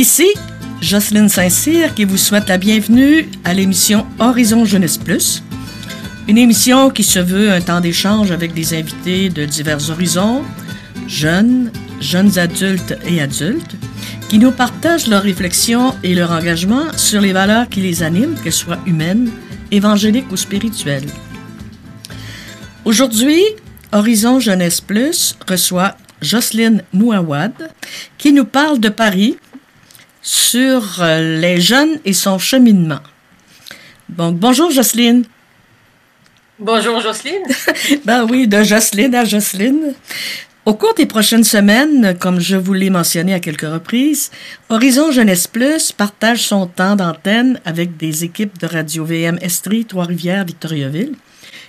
Ici, Jocelyne Saint-Cyr qui vous souhaite la bienvenue à l'émission Horizon Jeunesse Plus. Une émission qui se veut un temps d'échange avec des invités de divers horizons, jeunes, jeunes adultes et adultes, qui nous partagent leurs réflexions et leur engagement sur les valeurs qui les animent, qu'elles soient humaines, évangéliques ou spirituelles. Aujourd'hui, Horizon Jeunesse Plus reçoit Jocelyne Mouawad, qui nous parle de Paris sur euh, les jeunes et son cheminement. Bonjour Jocelyne. Bonjour Jocelyne. ben oui, de Jocelyne à Jocelyne. Au cours des prochaines semaines, comme je vous l'ai mentionné à quelques reprises, Horizon Jeunesse Plus partage son temps d'antenne avec des équipes de Radio VM Estrie, Trois-Rivières, Victoriaville.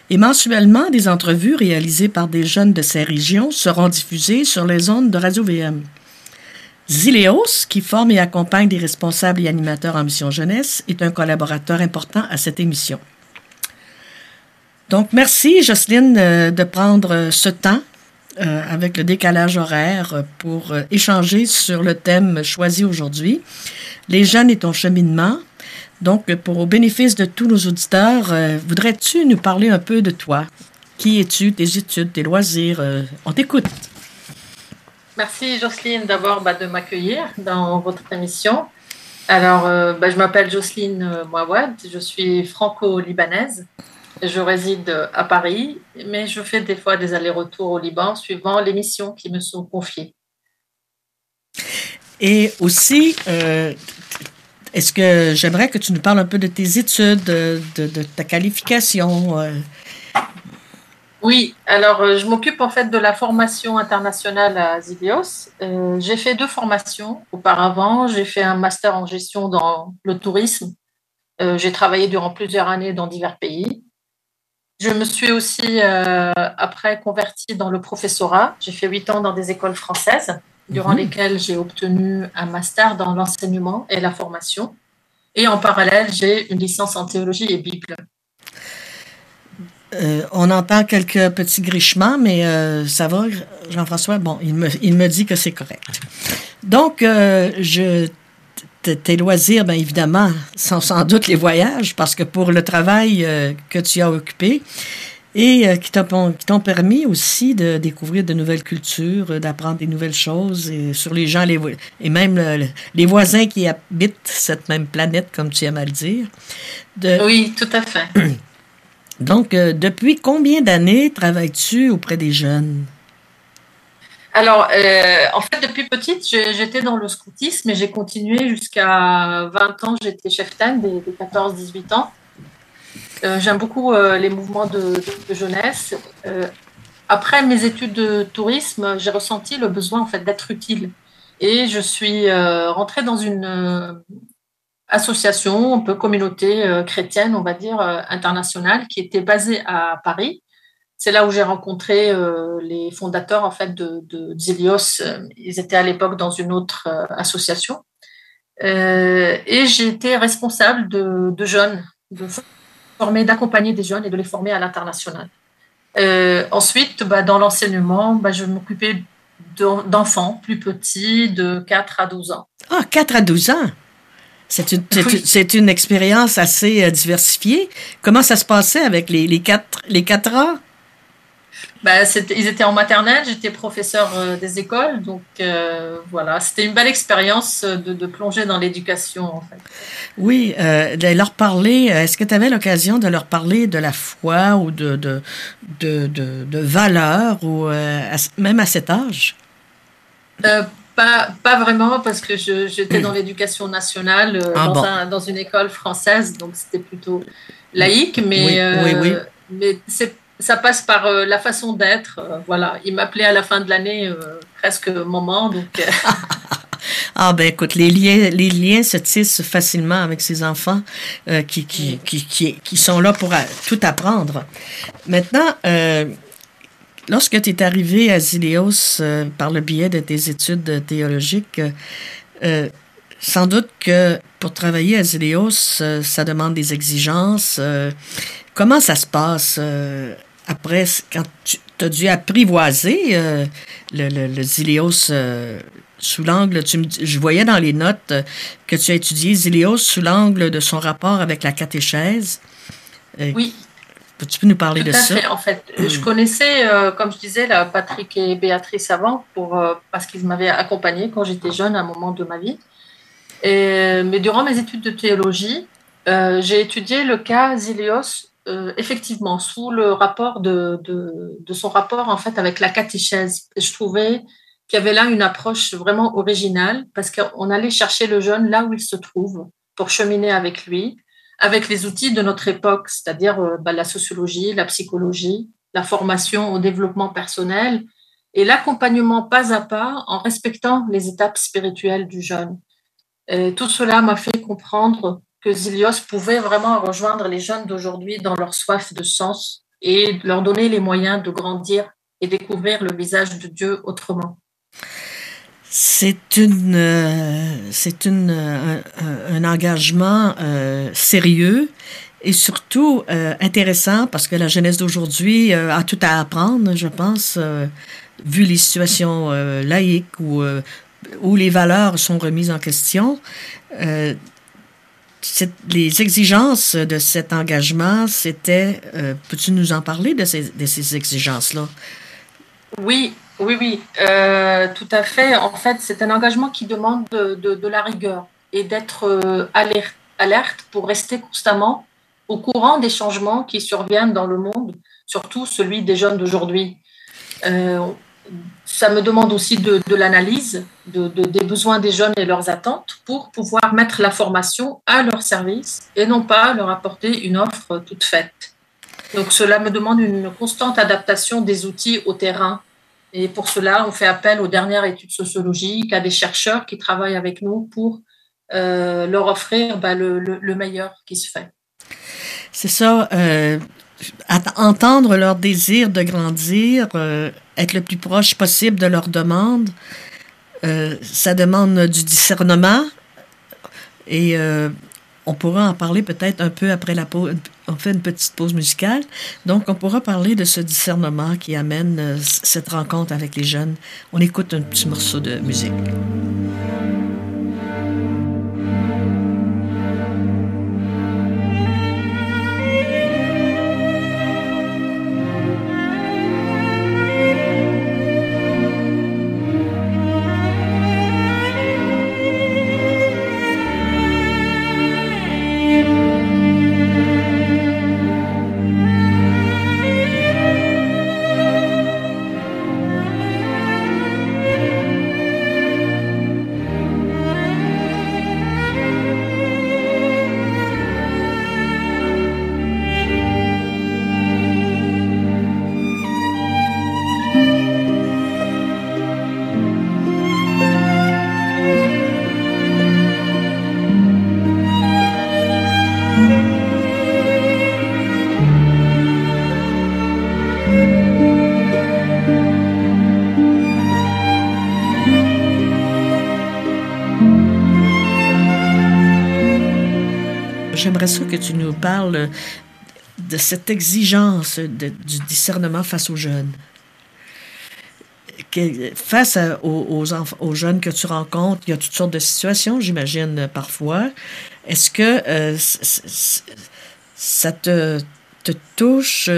Et mensuellement, des entrevues réalisées par des jeunes de ces régions seront diffusées sur les ondes de Radio VM. Zileos, qui forme et accompagne des responsables et animateurs en mission jeunesse, est un collaborateur important à cette émission. Donc, merci Jocelyne euh, de prendre ce temps euh, avec le décalage horaire pour euh, échanger sur le thème choisi aujourd'hui, les jeunes et ton cheminement. Donc, pour au bénéfice de tous nos auditeurs, voudrais-tu nous parler un peu de toi? Qui es-tu, tes études, tes loisirs? on t'écoute. Merci Jocelyne d'abord bah, de m'accueillir dans votre émission. Alors, bah, je m'appelle Jocelyne Mouawad, je suis franco-libanaise. Je réside à Paris, mais je fais des fois des allers-retours au Liban suivant les missions qui me sont confiées. Et aussi, euh, est-ce que j'aimerais que tu nous parles un peu de tes études, de, ta qualification? Euh? Oui, alors euh, je m'occupe en fait de la formation internationale à Zilios. j'ai fait deux formations auparavant. J'ai fait un master en gestion dans le tourisme. j'ai travaillé durant plusieurs années dans divers pays. Je me suis aussi euh, après convertie dans le professorat. J'ai fait huit ans dans des écoles françaises, durant mhm. lesquelles j'ai obtenu un master dans l'enseignement et la formation. Et en parallèle, j'ai une licence en théologie et Bible. Euh, on entend quelques petits grichements, mais euh, ça va, Jean-François? Bon, il me, il me dit que c'est correct. Donc, je tes loisirs, bien évidemment, sont sans doute les voyages, parce que pour le travail euh, que tu as occupé et euh, qui t'ont permis aussi de découvrir de nouvelles cultures, d'apprendre des nouvelles choses et sur les gens les, et même les voisins qui habitent cette même planète, comme tu aimes à le dire. oui, tout à fait. Donc, euh, depuis combien d'années travailles-tu auprès des jeunes? Alors, euh, en fait, depuis petite, j'étais dans le scoutisme et j'ai continué jusqu'à 20 ans. J'étais chef TAN des, 14-18 ans. Euh, j'aime beaucoup les mouvements de, jeunesse. après mes études de tourisme, j'ai ressenti le besoin en fait d'être utile et je suis rentrée dans une association, un peu communauté chrétienne, on va dire internationale, qui était basée à Paris c'est là où j'ai rencontré euh, les fondateurs en fait de, de Zilios. Euh, ils étaient à l'époque dans une autre euh, association. et été responsable de, jeunes, de former, d'accompagner des jeunes et de les former à l'international. ensuite, bah, dans l'enseignement, bah, je m'occupais d'enfants plus petits, de 4 à 12 ans. Ah, 4 à 12 ans? C'est une, c'est une, expérience assez diversifiée. Comment ça se passait avec les, les, quatre, les quatre ans? bah, ils étaient en maternelle, j'étais professeur euh, des écoles, donc euh, voilà, c'était une belle expérience euh, de, plonger dans l'éducation en fait. Oui, de leur parler, est-ce que tu avais l'occasion de leur parler de la foi ou de, de, de, de, valeurs, ou même à cet âge? Pas, pas vraiment, parce que j'étais dans l'éducation nationale, ah, dans, dans, une école française, donc c'était plutôt laïque, mais, oui, oui, mais ça passe par euh, la façon d'être. Euh, voilà, il m'appelait à la fin de l'année euh, presque maman, donc. ah ben écoute, les liens, les liens se tissent facilement avec ces enfants qui, qui, qui, qui, sont là pour tout apprendre. Maintenant, lorsque tu es arrivé à Zileos par le biais de tes études théologiques, sans doute que pour travailler à Zileos, ça demande des exigences. comment ça se passe après, quand tu as dû apprivoiser euh, le, le, Zilios, euh, sous l'angle, je voyais dans les notes que tu as étudié Zélios sous l'angle de son rapport avec la catéchèse. oui. Tu peux nous parler de ça? Fait, en fait, je connaissais, comme je disais, là, Patrick et Béatrice avant, pour, parce qu'ils m'avaient accompagné quand j'étais jeune à un moment de ma vie. Et, mais durant mes études de théologie, j'ai étudié le cas Zélios euh, effectivement, sous le rapport de, de, son rapport en fait avec la catéchèse, je trouvais qu'il y avait là une approche vraiment originale parce qu'on allait chercher le jeune là où il se trouve pour cheminer avec lui, avec les outils de notre époque, c'est-à-dire euh, bah, la sociologie, la psychologie, la formation au développement personnel et l'accompagnement pas à pas en respectant les étapes spirituelles du jeune. Tout cela m'a fait comprendre que Zilios pouvait vraiment rejoindre les jeunes d'aujourd'hui dans leur soif de sens et leur donner les moyens de grandir et découvrir le visage de Dieu autrement. C'est une, euh, c'est une, un, un, engagement euh, sérieux et surtout euh, intéressant parce que la jeunesse d'aujourd'hui a tout à apprendre, je pense, vu les situations laïques où, où les valeurs sont remises en question les exigences de cet engagement, c'était, euh, peux-tu nous en parler de ces, de ces exigences-là? Oui, oui, oui, euh, tout à fait. En fait, c'est un engagement qui demande de, la rigueur et d'être euh, alerte, pour rester constamment au courant des changements qui surviennent dans le monde, surtout celui des jeunes d'aujourd'hui ça me demande aussi de, l'analyse de, des besoins des jeunes et leurs attentes pour pouvoir mettre la formation à leur service et non pas leur apporter une offre toute faite. Donc cela me demande une constante adaptation des outils au terrain. Et pour cela, on fait appel aux dernières études sociologiques, à des chercheurs qui travaillent avec nous pour euh, leur offrir bah, le, meilleur qui se fait. C'est ça. Euh, entendre leur désir de grandir, euh, être le plus proche possible de leur demande, euh, ça demande du discernement et on pourra en parler peut-être un peu après la pause. On fait une petite pause musicale. Donc, on pourra parler de ce discernement qui amène cette rencontre avec les jeunes. On écoute un petit morceau de musique. J'aimerais ça que tu nous parles de cette exigence du discernement face aux jeunes. face aux, aux, jeunes que tu rencontres, il y a toutes sortes de situations, j'imagine, parfois. Est-ce que euh, ça te, te touche?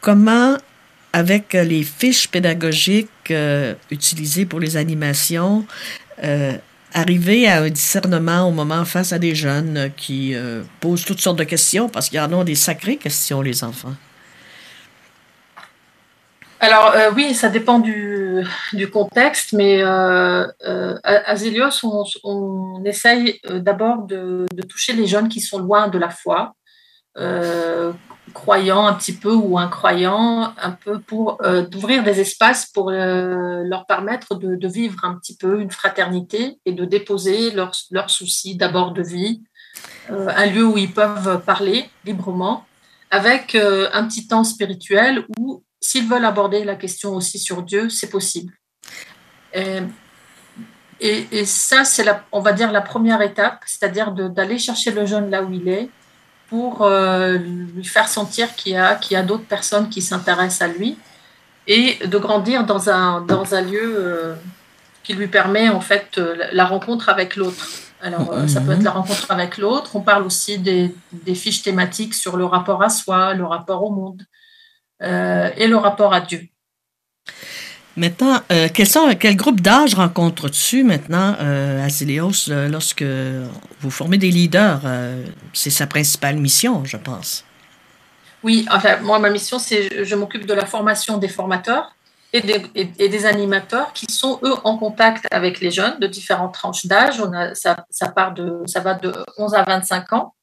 Comment, avec les fiches pédagogiques euh, utilisées pour les animations, euh, arriver à un discernement au moment face à des jeunes qui posent toutes sortes de questions, parce qu'il y en a des sacrées questions, les enfants. Alors oui, ça dépend du, du contexte, mais euh, euh à Zélios, on, essaye d'abord de, toucher les jeunes qui sont loin de la foi, croyants un petit peu ou incroyants, un peu pour euh, d'ouvrir des espaces pour euh, leur permettre de, vivre un petit peu une fraternité et de déposer leurs, leurs soucis d'abord de vie, euh, un lieu où ils peuvent parler librement, avec euh, un petit temps spirituel où s'ils veulent aborder la question aussi sur Dieu, c'est possible. Et, et, ça, c'est on va dire la première étape, c'est-à-dire d'aller chercher le jeune là où il est, pour euh, lui faire sentir qu'il y a, qu'il y a d'autres personnes qui s'intéressent à lui et de grandir dans un, dans un lieu euh, qui lui permet en fait la rencontre avec l'autre. Alors, ça peut être la rencontre avec l'autre. On parle aussi des, fiches thématiques sur le rapport à soi, le rapport au monde et le rapport à Dieu. Maintenant, euh, quel, quel groupe d'âge rencontres-tu maintenant euh, à euh, lorsque vous formez des leaders? c'est sa principale mission, je pense. Oui, enfin, moi, ma mission, c'est je m'occupe de la formation des formateurs et des, et, des, animateurs qui sont, eux, en contact avec les jeunes de différentes tranches d'âge. Ça, ça, part de, ça va de 11 à 25 ans.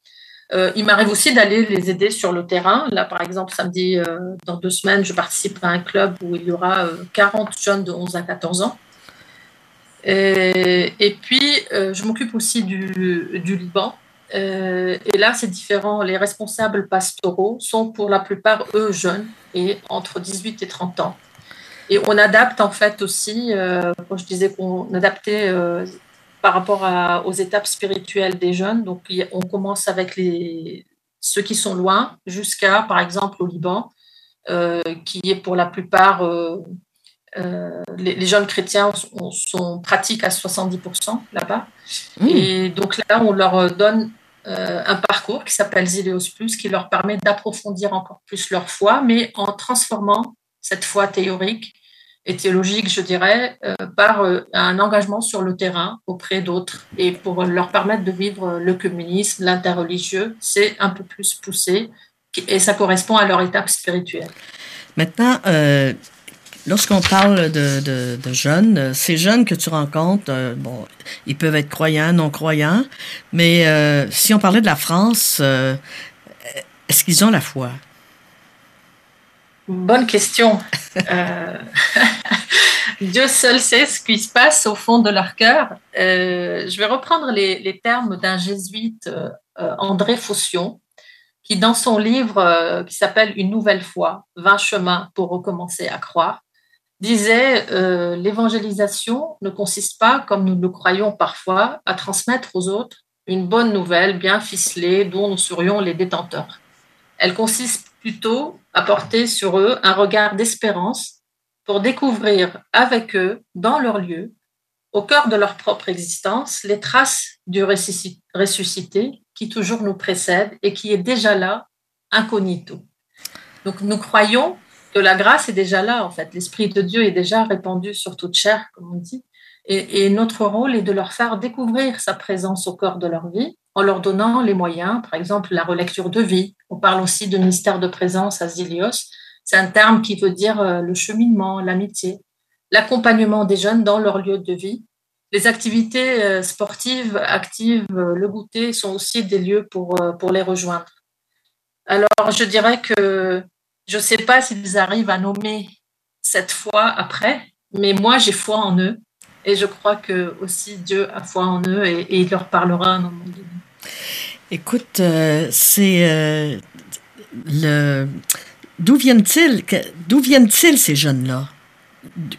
Euh, il m'arrive aussi d'aller les aider sur le terrain. Là, par exemple, samedi, euh, dans deux semaines, je participe à un club où il y aura 40 euh, jeunes de 11 à 14 ans. Et, puis, je m'occupe aussi du, Liban. et là, c'est différent. Les responsables pastoraux sont pour la plupart, eux, jeunes et entre 18 et 30 ans. Et on adapte en fait aussi, quand je disais qu'on adaptait par rapport aux étapes spirituelles des jeunes. Donc, on commence avec les, ceux qui sont loin jusqu'à, par exemple, au Liban, euh, qui est pour la plupart, euh, euh, les, jeunes chrétiens sont, pratiques à 70% là-bas. Mmh. Et donc là, on leur donne un parcours qui s'appelle Zileos Plus, qui leur permet d'approfondir encore plus leur foi, mais en transformant cette foi théorique et théologique, je dirais, euh, par euh, un engagement sur le terrain auprès d'autres et pour leur permettre de vivre le communisme, l'interreligieux, c'est un peu plus poussé et ça correspond à leur étape spirituelle. Maintenant, euh, lorsqu'on parle de, de, jeunes, ces jeunes que tu rencontres, bon, ils peuvent être croyants, non croyants, mais si on parlait de la France, est-ce qu'ils ont la foi? Bonne question. Euh, Dieu seul sait ce qui se passe au fond de leur cœur. Euh, je vais reprendre les, termes d'un jésuite, euh, André Faution, qui dans son livre qui s'appelle Une nouvelle foi, 20 chemins pour recommencer à croire, disait l'évangélisation ne consiste pas, comme nous le croyons parfois, à transmettre aux autres une bonne nouvelle bien ficelée dont nous serions les détenteurs. Elle consiste plutôt à porter sur eux un regard d'espérance pour découvrir avec eux, dans leur lieu, au cœur de leur propre existence, les traces du ressuscité qui toujours nous précède et qui est déjà là, incognito. Donc nous croyons que la grâce est déjà là, en fait. L'Esprit de Dieu est déjà répandu sur toute chair, comme on dit. Et, et, notre rôle est de leur faire découvrir sa présence au cœur de leur vie en leur donnant les moyens, par exemple la relecture de vie. On parle aussi de mystère de présence à Zilios. C'est un terme qui veut dire euh, le cheminement, l'amitié, l'accompagnement des jeunes dans leur lieu de vie. Les activités euh, sportives, actives, euh, le goûter sont aussi des lieux pour, pour les rejoindre. Alors, je dirais que je ne sais pas s'ils arrivent à nommer cette foi après, mais moi, j'ai foi en eux. Et je crois que aussi Dieu a foi en eux et, il leur parlera un moment donné. Écoute, euh, c'est euh, le d'où viennent-ils D'où viennent-ils ces jeunes-là?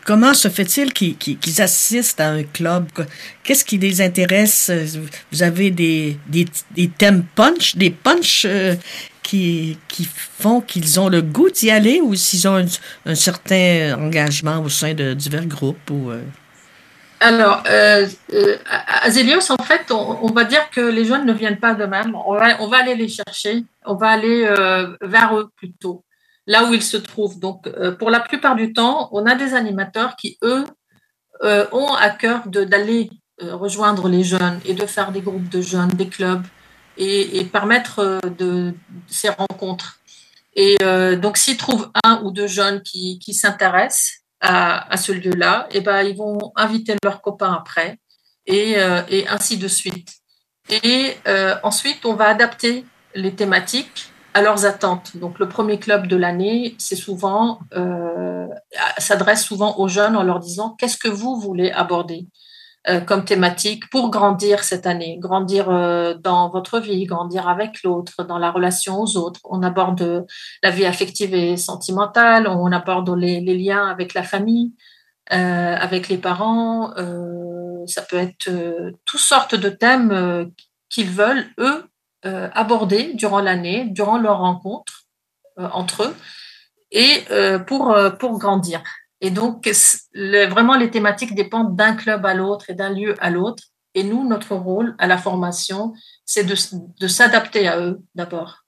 Comment se fait-il qu'ils assistent à un club? Qu'est-ce qui les intéresse? Vous avez des, des, thèmes punch, des punch euh, qui, qui font qu'ils ont le goût d'y aller ou s'ils ont un, certain engagement au sein de divers groupes ou alors, euh, euh, à Zélios, en fait, on, va dire que les jeunes ne viennent pas d'eux-mêmes. On va, on va aller les chercher, on va aller euh, vers eux plutôt, là où ils se trouvent. Donc, pour la plupart du temps, on a des animateurs qui, eux, ont à cœur d'aller rejoindre les jeunes et de faire des groupes de jeunes, des clubs et, permettre de, ces rencontres. Et donc, s'ils trouvent un ou deux jeunes qui s'intéressent, à, ce lieu-là, et ben ils vont inviter leurs copains après et, euh, ainsi de suite. Et euh, ensuite, on va adapter les thématiques à leurs attentes. Donc, le premier club de l'année, c'est souvent euh, s'adresse souvent aux jeunes en leur disant qu'est-ce que vous voulez aborder? Comme thématique pour grandir cette année, grandir euh, dans votre vie, grandir avec l'autre, dans la relation aux autres. On aborde la vie affective et sentimentale, on aborde les, liens avec la famille, euh, avec les parents. ça peut être toutes sortes de thèmes qu'ils veulent, eux, aborder durant l'année, durant leur rencontre entre eux, et pour, pour grandir. Et donc, vraiment, les thématiques dépendent d'un club à l'autre et d'un lieu à l'autre. Et nous, notre rôle à la formation, c'est de, s'adapter à eux d'abord.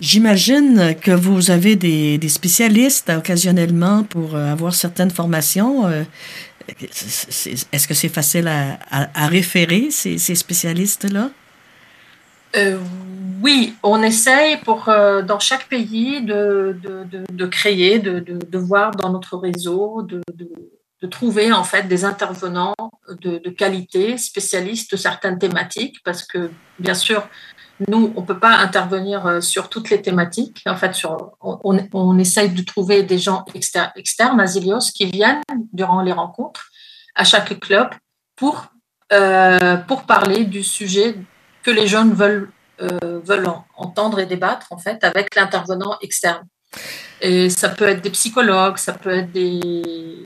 J'imagine que vous avez des, spécialistes occasionnellement pour euh, avoir certaines formations. Euh, est-ce que c'est facile à, référer, ces, spécialistes-là? Euh, oui, on essaye pour, dans chaque pays de, de créer, de, voir dans notre réseau, de, de trouver en fait des intervenants de, qualité, spécialistes de certaines thématiques, parce que bien sûr, nous, on ne peut pas intervenir euh, sur toutes les thématiques. En fait, sur, on, on, essaye de trouver des gens externes à Zilios qui viennent durant les rencontres à chaque club pour, euh, pour parler du sujet que les jeunes veulent, euh, entendre et débattre en fait avec l'intervenant externe. Et ça peut être des psychologues, ça peut être des,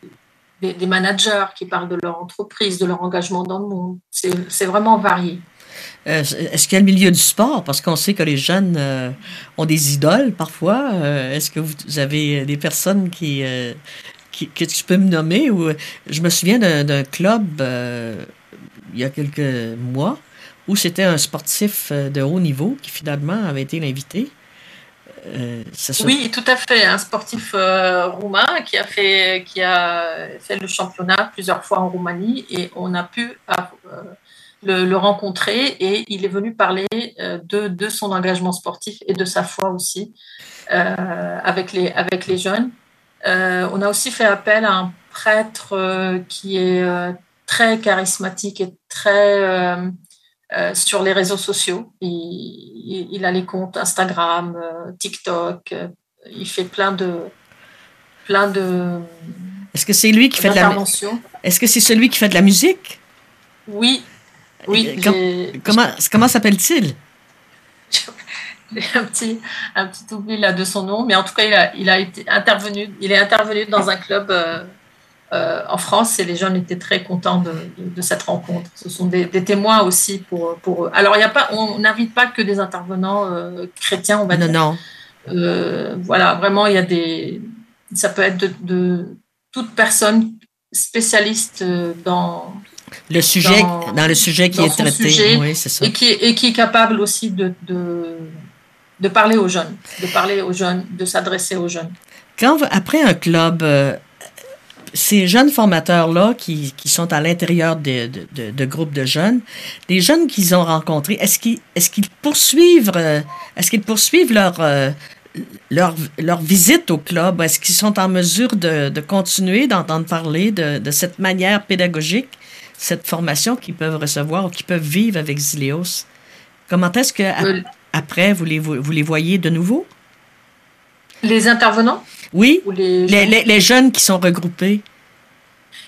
managers qui parlent de leur entreprise, de leur engagement dans le monde. C'est vraiment varié. Euh, est-ce qu'il y a le milieu du sport? Parce qu'on sait que les jeunes euh, ont des idoles parfois. Est-ce que vous avez des personnes qui, que tu peux me nommer? Ou, je me souviens d'un club il y a quelques mois où c'était un sportif de haut niveau qui finalement avait été l'invité. Euh, oui, tout à fait. Un sportif euh, roumain qui a, fait, qui a fait le championnat plusieurs fois en Roumanie et on a pu euh, le, rencontrer et il est venu parler de, de, son engagement sportif et de sa foi aussi avec, les, avec les jeunes. on a aussi fait appel à un prêtre qui est très charismatique et très euh, sur les réseaux sociaux. Il, a les comptes Instagram, euh, TikTok. Euh, il fait plein de plein de. Est-ce que c'est lui qui fait de la Est-ce que c'est celui qui fait de la musique? Oui. Oui. comment comment s'appelle-t-il? Un petit, un petit oubli là de son nom, mais en tout cas, il a, il a été intervenu, il est intervenu dans un club euh, en France et les jeunes étaient très contents de, cette rencontre. Ce sont des, témoins aussi pour, pour eux. Alors, y a pas, on n'invite pas que des intervenants euh, chrétiens, on va non, dire. Non, euh, voilà, vraiment, il y a des. Ça peut être de, toute personne spécialiste dans. Le sujet, dans, le sujet qui est traité. oui, ça. Et, qui, et qui est capable aussi de, de, de parler aux jeunes, de parler aux jeunes, de s'adresser aux jeunes. Quand, après un club ces jeunes formateurs-là qui, qui, sont à l'intérieur de, de, de, groupes de jeunes, les jeunes qu'ils ont rencontrés, est-ce qu'ils est qu'ils poursuivent, euh, est-ce qu'ils poursuivent leur, euh, leur, leur, visite au club? Est-ce qu'ils sont en mesure de, de continuer d'entendre parler de, de, cette manière pédagogique, cette formation qu'ils peuvent recevoir ou qu'ils peuvent vivre avec Zilios? Comment est-ce que euh, après vous les, vous les voyez de nouveau? Les intervenants? Oui, les, les, jeunes qui sont regroupés.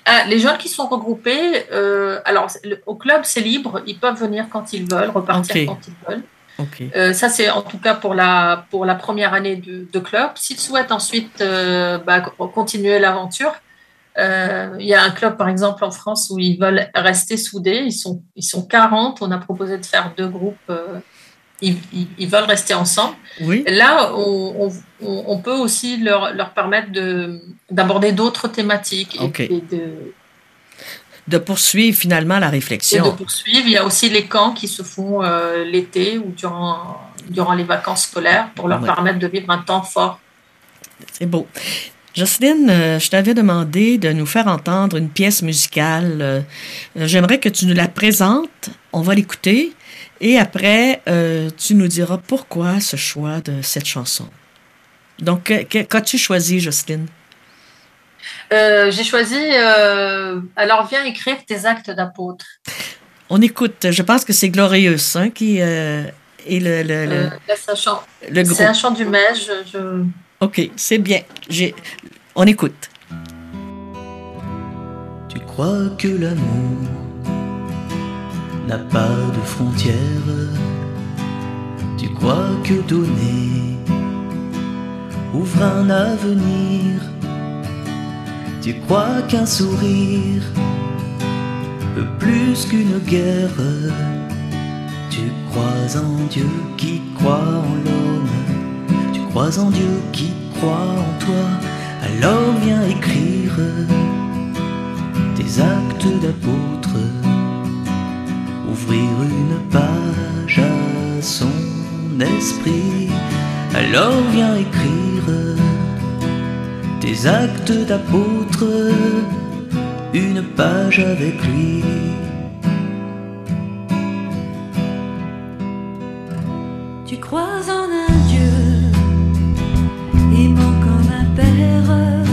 Ah, les jeunes qui sont regroupés, euh, alors au club c'est libre, ils peuvent venir quand ils veulent, repartir quand ils veulent. Euh, ça c'est en tout cas pour la, pour la première année de, club. S'ils souhaitent ensuite euh, bah, continuer l'aventure, il y a un club par exemple en France où ils veulent rester soudés, ils sont, ils sont 40, on a proposé de faire deux groupes ils, veulent rester ensemble. Oui. Là, on, peut aussi leur, leur permettre d'aborder d'autres thématiques et, de, de poursuivre finalement la réflexion. Et de poursuivre. Il y a aussi les camps qui se font euh, l'été ou durant, durant les vacances scolaires pour leur permettre de vivre un temps fort. C'est beau. Jocelyne, euh, je t'avais demandé de nous faire entendre une pièce musicale. Euh, j'aimerais que tu nous la présentes. On va l'écouter. Et après, euh, tu nous diras pourquoi ce choix de cette chanson. Donc, qu'as-tu choisi, Jocelyne? Euh, j'ai choisi euh, Alors viens écrire tes actes d'apôtre. On écoute, je pense que c'est Glorieux hein, qui est le, le, le, C'est un chant du mai. Je, Ok, c'est bien. On écoute. Tu crois que l'amour n'a pas de frontières. Tu crois que donner ouvre un avenir. Tu crois qu'un sourire peut plus qu'une guerre. Tu crois en Dieu qui croit en l'homme. Tu crois en Dieu qui croit en toi. Alors viens écrire tes actes d'apôtre, ouvrir une page à son esprit. Alors viens écrire tes actes d'apôtre, une page avec lui. Tu crois en un Dieu, aimant comme un père.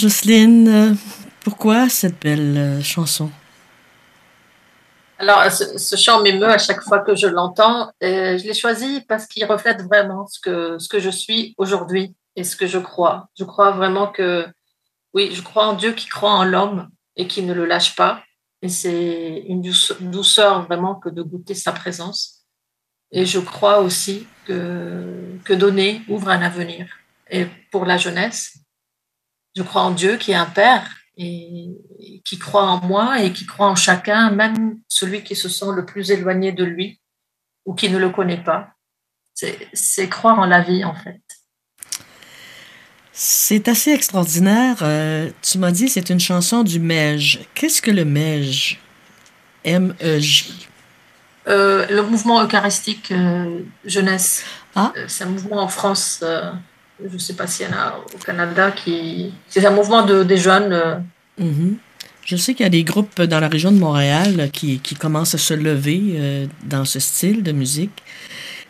Jocelyne, euh, pourquoi cette belle euh, chanson? Alors, ce, chant m'émeut à chaque fois que je l'entends. Euh, je l'ai choisi parce qu'il reflète vraiment ce que, ce que je suis aujourd'hui et ce que je crois. Je crois vraiment que, oui, je crois en Dieu qui croit en l'homme et qui ne le lâche pas. Et c'est une douce- douceur vraiment que de goûter sa présence. Et je crois aussi que, que donner ouvre un avenir. Et pour la jeunesse, je crois en Dieu qui est un Père et qui croit en moi et qui croit en chacun, même celui qui se sent le plus éloigné de lui ou qui ne le connaît pas. C'est croire en la vie, en fait. C'est assez extraordinaire. euh, tu m'as dit c'est une chanson du MEJ. Qu'est-ce que le MEJ? M-E-J. Euh, le mouvement eucharistique euh, jeunesse, Ah. c'est un mouvement en France, je ne sais pas s'il y en a au Canada, qui c'est un mouvement de, des jeunes. euh, Mhm. Je sais qu'il y a des groupes dans la région de Montréal qui, qui commencent à se lever euh, dans ce style de musique.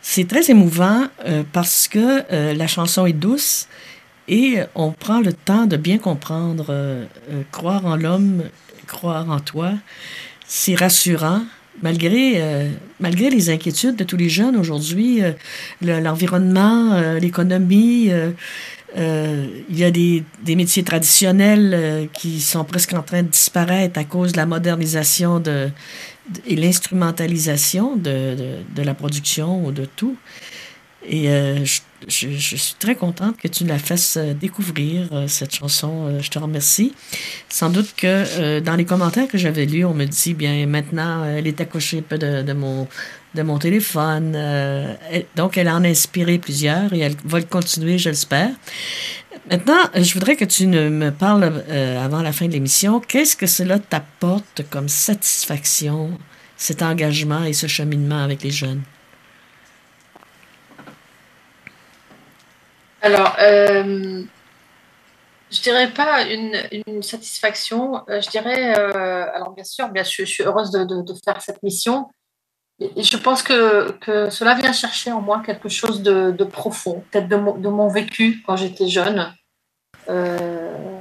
C'est très émouvant euh, parce que la chanson est douce et on prend le temps de bien comprendre. croire en l'homme, croire en toi, c'est rassurant. Malgré, euh, malgré les inquiétudes de tous les jeunes aujourd'hui, euh, le- l'environnement, euh, l'économie, euh, euh, il y a des, métiers traditionnels qui sont presque en train de disparaître à cause de la modernisation de, de- et l'instrumentalisation de, de, de la production ou de tout. Et euh, je, je, suis très contente que tu la fasses euh, découvrir, euh, cette chanson. Euh, je te remercie. Sans doute que euh, dans les commentaires que j'avais lus, on me dit, bien, maintenant, elle est accrochée de, de mon de mon téléphone. euh, elle- donc, elle en a inspiré plusieurs et elle va le continuer, je l'espère. Maintenant, je voudrais que tu ne me parles avant la fin de l'émission. Qu'est-ce que cela t'apporte comme satisfaction, cet engagement et ce cheminement avec les jeunes? Alors, euh, je dirais pas une, satisfaction, euh, je dirais, euh, alors bien sûr, bien je suis heureuse de, faire cette mission. Et je pense que, que cela vient chercher en moi quelque chose de, profond, peut-être de mon, vécu quand j'étais jeune. Euh,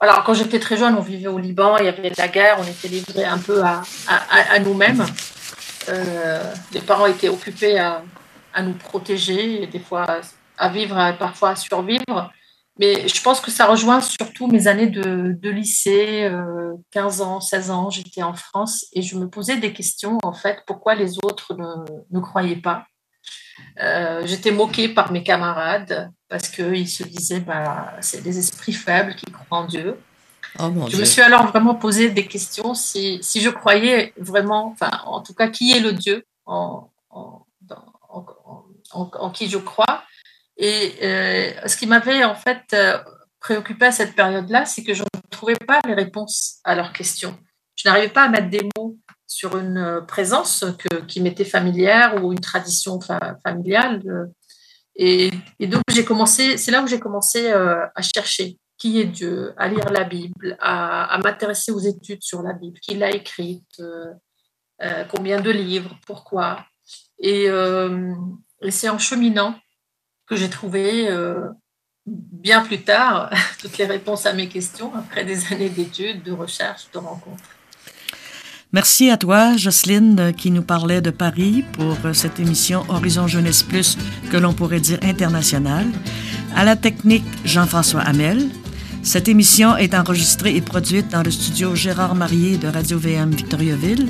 Alors, quand j'étais très jeune, on vivait au Liban, il y avait la guerre, on était livrés un peu à- à nous-mêmes. Euh, les parents étaient occupés à, nous protéger, et des fois à vivre, parfois à survivre. Mais je pense que ça rejoint surtout mes années de, lycée, euh, 15 ans, 16 ans, j'étais en France et je me posais des questions, en fait, pourquoi les autres ne, ne croyaient pas. Euh, j'étais moquée par mes camarades parce qu'ils se disaient, bah, c'est des esprits faibles qui croient en Dieu. Oh mon Je Dieu. me suis alors vraiment posé des questions si, si je croyais vraiment, enfin, en tout cas, qui est le Dieu en, en, en- qui je crois. Et euh, ce qui m'avait en fait euh, préoccupé à cette période-là, c'est que je ne trouvais pas les réponses à leurs questions. Je n'arrivais pas à mettre des mots sur une euh, présence que, qui m'était familière ou une tradition fa- familiale. Et, et donc j'ai commencé, c'est là où j'ai commencé euh, à chercher qui est Dieu, à lire la Bible, à, m'intéresser aux études sur la Bible, qui l'a écrite, euh, euh, combien de livres, pourquoi. Et, euh, et c'est en cheminant que j'ai trouvé bien plus tard toutes les réponses à mes questions après des années d'études, de recherche, de rencontres. Merci à toi, Jocelyne, qui nous parlait de Paris pour cette émission Horizon Jeunesse Plus, que l'on pourrait dire internationale. À la technique, Jean-François Hamel. Cette émission est enregistrée et produite dans le studio Gérard Marié de Radio-VM Victoriaville,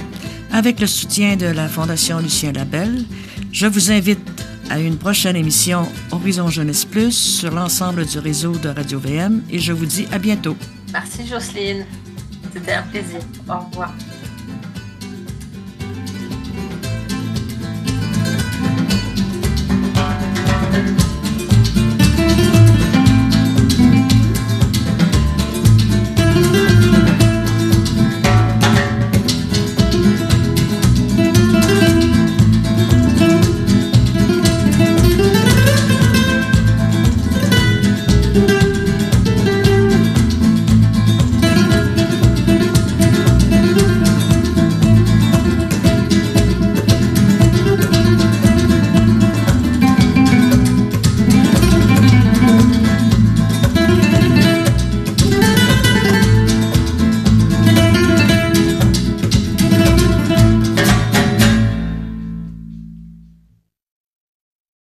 avec le soutien de la Fondation Lucien Labelle. Je vous invite à une prochaine émission Horizon Jeunesse Plus sur l'ensemble du réseau de Radio-VM et je vous dis à bientôt. Merci Jocelyne, c'était un plaisir. Au revoir.